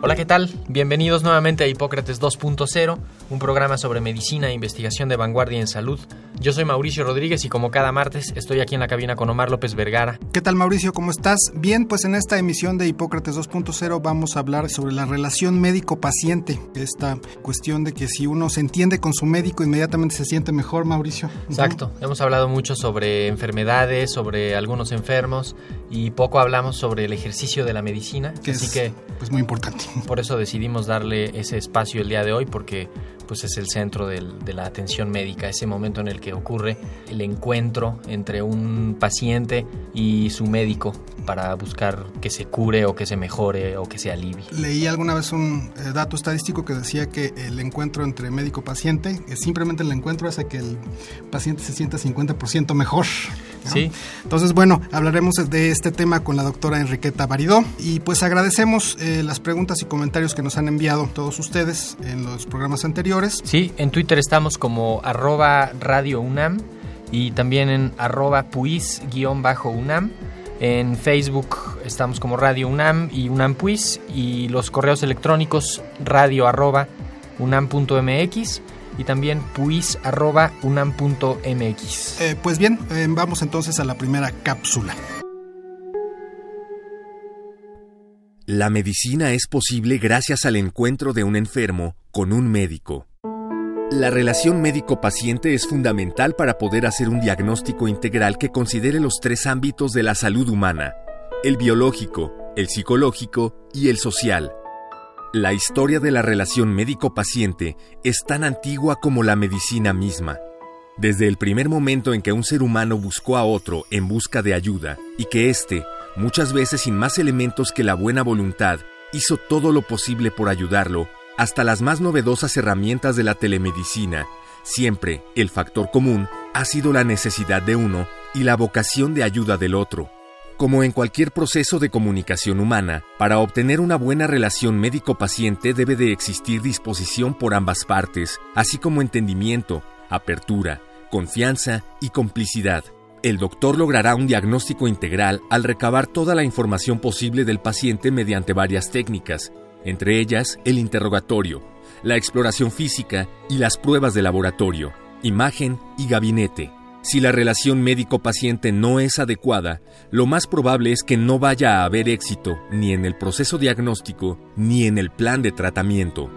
Hola, ¿qué tal? Bienvenidos nuevamente a Hipócrates 2.0, un programa sobre medicina e investigación de vanguardia en salud. Yo soy Mauricio Rodríguez y como cada martes estoy aquí en la cabina con Omar López Vergara. ¿Qué tal Mauricio? ¿Cómo estás? Bien, pues en esta emisión de Hipócrates 2.0 vamos a hablar sobre la relación médico-paciente. Esta cuestión de que si uno se entiende con su médico inmediatamente se siente mejor, Mauricio. Exacto. Hemos hablado mucho sobre enfermedades, sobre algunos enfermos y poco hablamos sobre el ejercicio de la medicina. Que así es que pues muy importante. Por eso decidimos darle ese espacio el día de hoy porque pues es el centro de la atención médica, ese momento en el que ocurre el encuentro entre un paciente y su médico para buscar que se cure o que se mejore o que se alivie. Leí alguna vez un eh, dato estadístico que decía que el encuentro entre médico-paciente, simplemente el encuentro hace que el paciente se sienta 50% mejor. ¿No? Sí. Entonces, bueno, hablaremos de este tema con la doctora Enriqueta Baridó y pues agradecemos eh, las preguntas y comentarios que nos han enviado todos ustedes en los programas anteriores. Sí, en Twitter estamos como arroba Radio UNAM y también en arroba puis-UNAM. En Facebook estamos como Radio UNAM y UNAM Puis y los correos electrónicos radio arroba unam.mx y también puis arroba unam.mx. Eh, pues bien, eh, vamos entonces a la primera cápsula. La medicina es posible gracias al encuentro de un enfermo con un médico. La relación médico-paciente es fundamental para poder hacer un diagnóstico integral que considere los tres ámbitos de la salud humana, el biológico, el psicológico y el social. La historia de la relación médico-paciente es tan antigua como la medicina misma. Desde el primer momento en que un ser humano buscó a otro en busca de ayuda y que éste, muchas veces sin más elementos que la buena voluntad, hizo todo lo posible por ayudarlo, hasta las más novedosas herramientas de la telemedicina, siempre el factor común ha sido la necesidad de uno y la vocación de ayuda del otro. Como en cualquier proceso de comunicación humana, para obtener una buena relación médico-paciente debe de existir disposición por ambas partes, así como entendimiento, apertura, confianza y complicidad. El doctor logrará un diagnóstico integral al recabar toda la información posible del paciente mediante varias técnicas, entre ellas el interrogatorio, la exploración física y las pruebas de laboratorio, imagen y gabinete. Si la relación médico-paciente no es adecuada, lo más probable es que no vaya a haber éxito ni en el proceso diagnóstico ni en el plan de tratamiento.